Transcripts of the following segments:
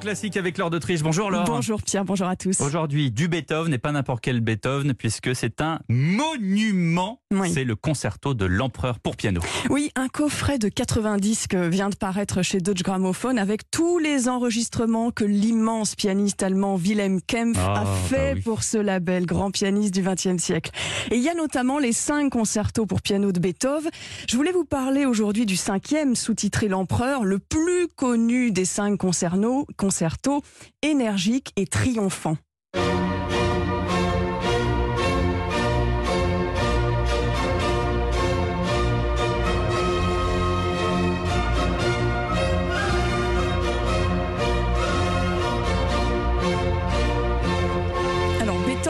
Classique avec Laure d'Autriche. Bonjour Laure. Bonjour Pierre, bonjour à tous. Aujourd'hui, du Beethoven n'est pas n'importe quel Beethoven puisque c'est un monument. Oui. C'est le concerto de l'empereur pour piano. Oui, un coffret de 90 disques vient de paraître chez Deutsche Grammophon avec tous les enregistrements que l'immense pianiste allemand Wilhelm Kempf Ah, a bah fait oui. pour ce label grand pianiste du XXe siècle. Et il y a notamment les cinq concertos pour piano de Beethoven. Je voulais vous parler aujourd'hui du cinquième, sous-titré L'Empereur, le plus connu des cinq concernos, concertos, énergique et triomphant.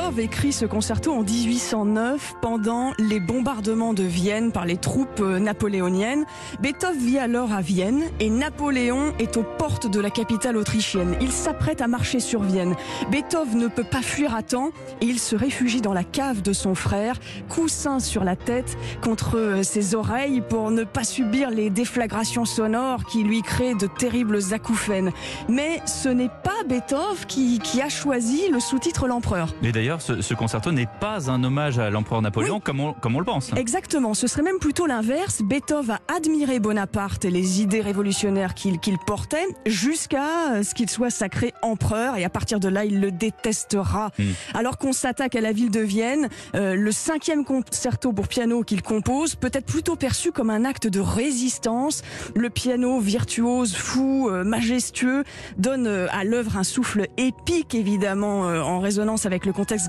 Beethoven écrit ce concerto en 1809 pendant les bombardements de Vienne par les troupes euh, napoléoniennes. Beethoven vit alors à Vienne et Napoléon est aux portes de la capitale autrichienne. Il s'apprête à marcher sur Vienne. Beethoven ne peut pas fuir à temps et il se réfugie dans la cave de son frère, coussin sur la tête contre euh, ses oreilles pour ne pas subir les déflagrations sonores qui lui créent de terribles acouphènes. Mais ce n'est pas Beethoven qui, a choisi le sous-titre L'Empereur. Ce, ce concerto n'est pas un hommage à l'empereur Napoléon comme, on, comme on le pense. Exactement, ce serait même plutôt l'inverse. Beethoven a admiré Bonaparte et les idées révolutionnaires qu'il qu'il portait jusqu'à euh, ce qu'il soit sacré empereur et à partir de là, il le détestera. Hmm. Alors qu'on s'attaque à la ville de Vienne, euh, le cinquième concerto pour piano qu'il compose peut être plutôt perçu comme un acte de résistance. Le piano virtuose, fou, euh, majestueux donne à l'œuvre un souffle épique évidemment euh, en résonance avec le contexte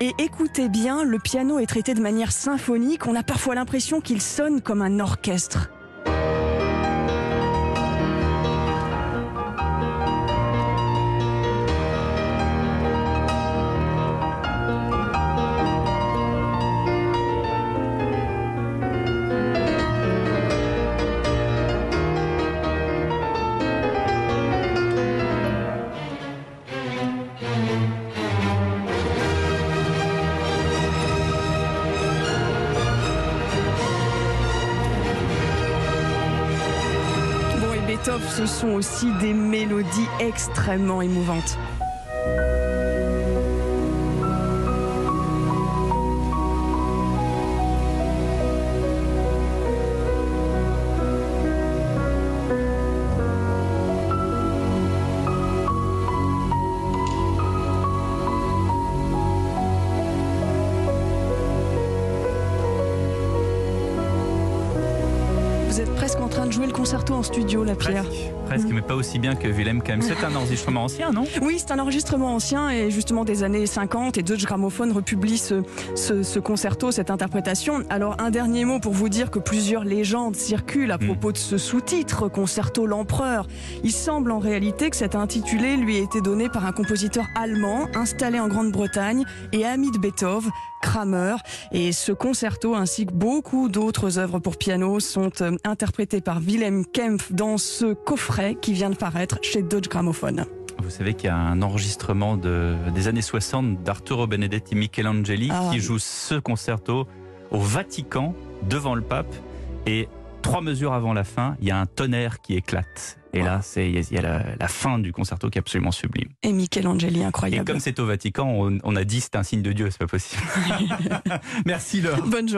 Et écoutez bien, le piano est traité de manière symphonique. On a parfois l'impression qu'il sonne comme un orchestre. Ce sont aussi des mélodies extrêmement émouvantes. Vous êtes presque en train de jouer le concerto en studio, la Pierre. Presque, presque, mais pas aussi bien que Willem quand même. C'est un enregistrement ancien, non? Oui, c'est un enregistrement ancien et justement des années 50 et Deutsche Grammophon republie ce, ce, ce concerto, cette interprétation. Alors un dernier mot pour vous dire que plusieurs légendes circulent à propos de ce sous-titre, Concerto l'Empereur. Il semble en réalité que cet intitulé lui a été donné par un compositeur allemand installé en Grande-Bretagne et ami de Beethoven, Kramer. Et ce concerto ainsi que beaucoup d'autres œuvres pour piano sont euh, interprétés par Wilhelm Kempf dans ce coffret qui vient de paraître chez Deutsche Grammophon. Vous savez qu'il y a un enregistrement de, des années 60 d'Arturo Benedetti Michelangeli Ah. qui joue ce concerto au Vatican devant le pape et trois mesures avant la fin, il y a un tonnerre qui éclate. Et là, c'est il y a la, la fin du concerto qui est absolument sublime. Et Michelangeli, Et incroyable. comme c'est au Vatican, on, on a dit c'est un signe de Dieu, c'est pas possible. Merci Laure. Bonne journée.